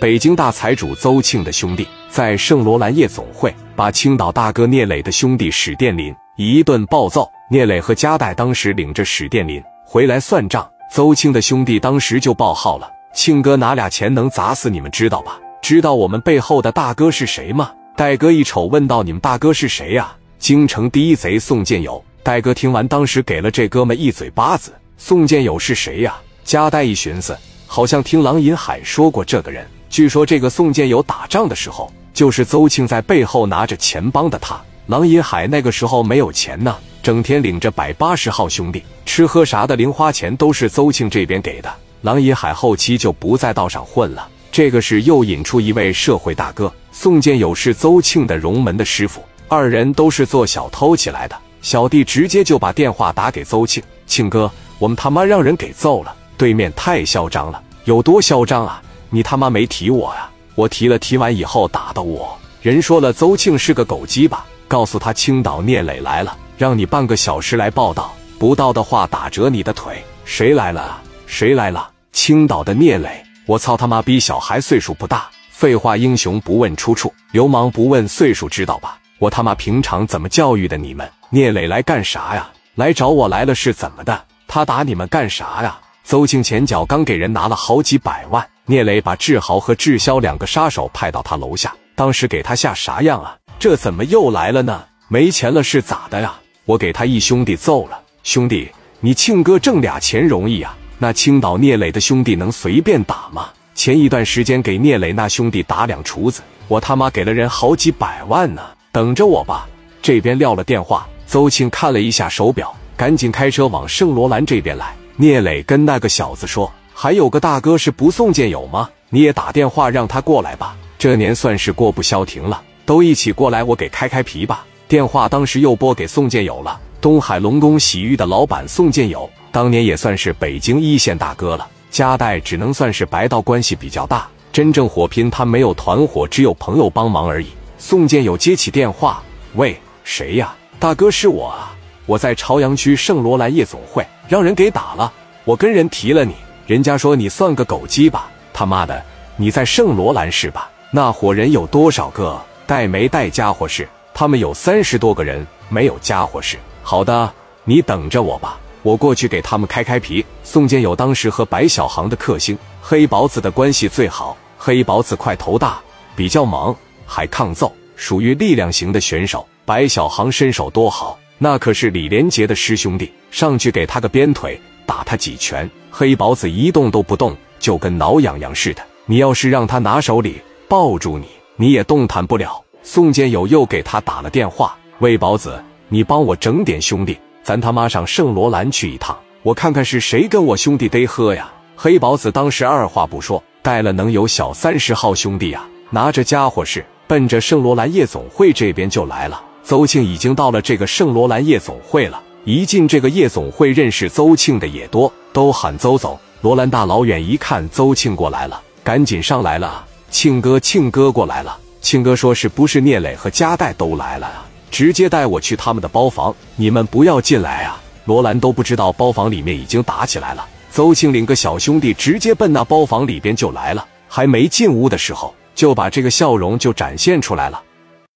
北京大财主邹庆的兄弟在圣罗兰夜总会把青岛大哥聂磊的兄弟史殿林一顿暴揍。聂磊和加代当时领着史殿林回来算账，邹庆的兄弟当时就报号了：“庆哥拿俩钱能砸死你们，知道吧？知道我们背后的大哥是谁吗？”戴哥一瞅，问道：“你们大哥是谁呀？”京城第一贼宋建友。戴哥听完，当时给了这哥们一嘴巴子。宋建友是谁呀？加代一寻思，好像听郎银海说过这个人。据说这个宋建友打仗的时候，就是邹庆在背后拿着钱帮的他。郎银海那个时候没有钱呢，整天领着百八十号兄弟吃喝啥的，零花钱都是邹庆这边给的。郎银海后期就不在道上混了。这个是又引出一位社会大哥，宋建友是邹庆的荣门的师傅，二人都是做小偷起来的。小弟直接就把电话打给邹庆，庆哥，我们他妈让人给揍了，对面太嚣张了，有多嚣张啊？你他妈没提我呀！我提了，提完以后打的我。人说了，邹庆是个狗鸡巴，告诉他青岛聂磊来了，让你半个小时来报道，不到的话打折你的腿。谁来了？谁来了？青岛的聂磊！我操他妈逼！小孩岁数不大，废话，英雄不问出处，流氓不问岁数，知道吧？我他妈平常怎么教育的你们？聂磊来干啥呀？来找我来了是怎么的？他打你们干啥呀？邹庆前脚刚给人拿了好几百万。聂磊把志豪和志霄两个杀手派到他楼下，当时给他吓啥样啊？这怎么又来了呢？没钱了是咋的呀？我给他一兄弟揍了。兄弟，你庆哥挣俩钱容易啊？那青岛聂磊的兄弟能随便打吗？前一段时间给聂磊那兄弟打两厨子，我他妈给了人好几百万呢。等着我吧。这边撂了电话，邹庆看了一下手表，赶紧开车往圣罗兰这边来。聂磊跟那个小子说。还有个大哥是不宋建友吗？你也打电话让他过来吧。这年算是过不消停了，都一起过来，我给开开皮吧。电话当时又拨给宋建友了。东海龙宫洗浴的老板宋建友，当年也算是北京一线大哥了。加代只能算是白道关系比较大，真正火拼他没有团伙，只有朋友帮忙而已。宋建友接起电话，喂，谁呀？大哥是我啊，我在朝阳区圣罗兰夜总会，让人给打了，我跟人提了你。人家说你算个狗鸡巴，他妈的，你在圣罗兰是吧？那伙人有多少个？带没带家伙事？他们有三十多个人，没有家伙事。好的，你等着我吧，我过去给他们开开皮。宋建友当时和白小航的克星黑宝子的关系最好，黑宝子块头大，比较忙，还抗揍，属于力量型的选手。白小航身手多好，那可是李连杰的师兄弟，上去给他个鞭腿。打他几拳，黑宝子一动都不动，就跟挠痒痒似的。你要是让他拿手里抱住你，你也动弹不了。宋建友又给他打了电话：“魏宝子，你帮我整点兄弟，咱他妈上圣罗兰去一趟，我看看是谁跟我兄弟得喝呀。”黑宝子当时二话不说，带了能有小三十号兄弟啊，拿着家伙事，奔着圣罗兰夜总会这边就来了。邹庆已经到了这个圣罗兰夜总会了。一进这个夜总会，认识邹庆的也多，都喊邹总。罗兰大老远一看邹庆过来了，赶紧上来了。庆哥，庆哥过来了。庆哥说是不是聂磊和加代都来了啊？直接带我去他们的包房，你们不要进来啊！罗兰都不知道包房里面已经打起来了。邹庆领个小兄弟直接奔那包房里边就来了，还没进屋的时候就把这个笑容就展现出来了。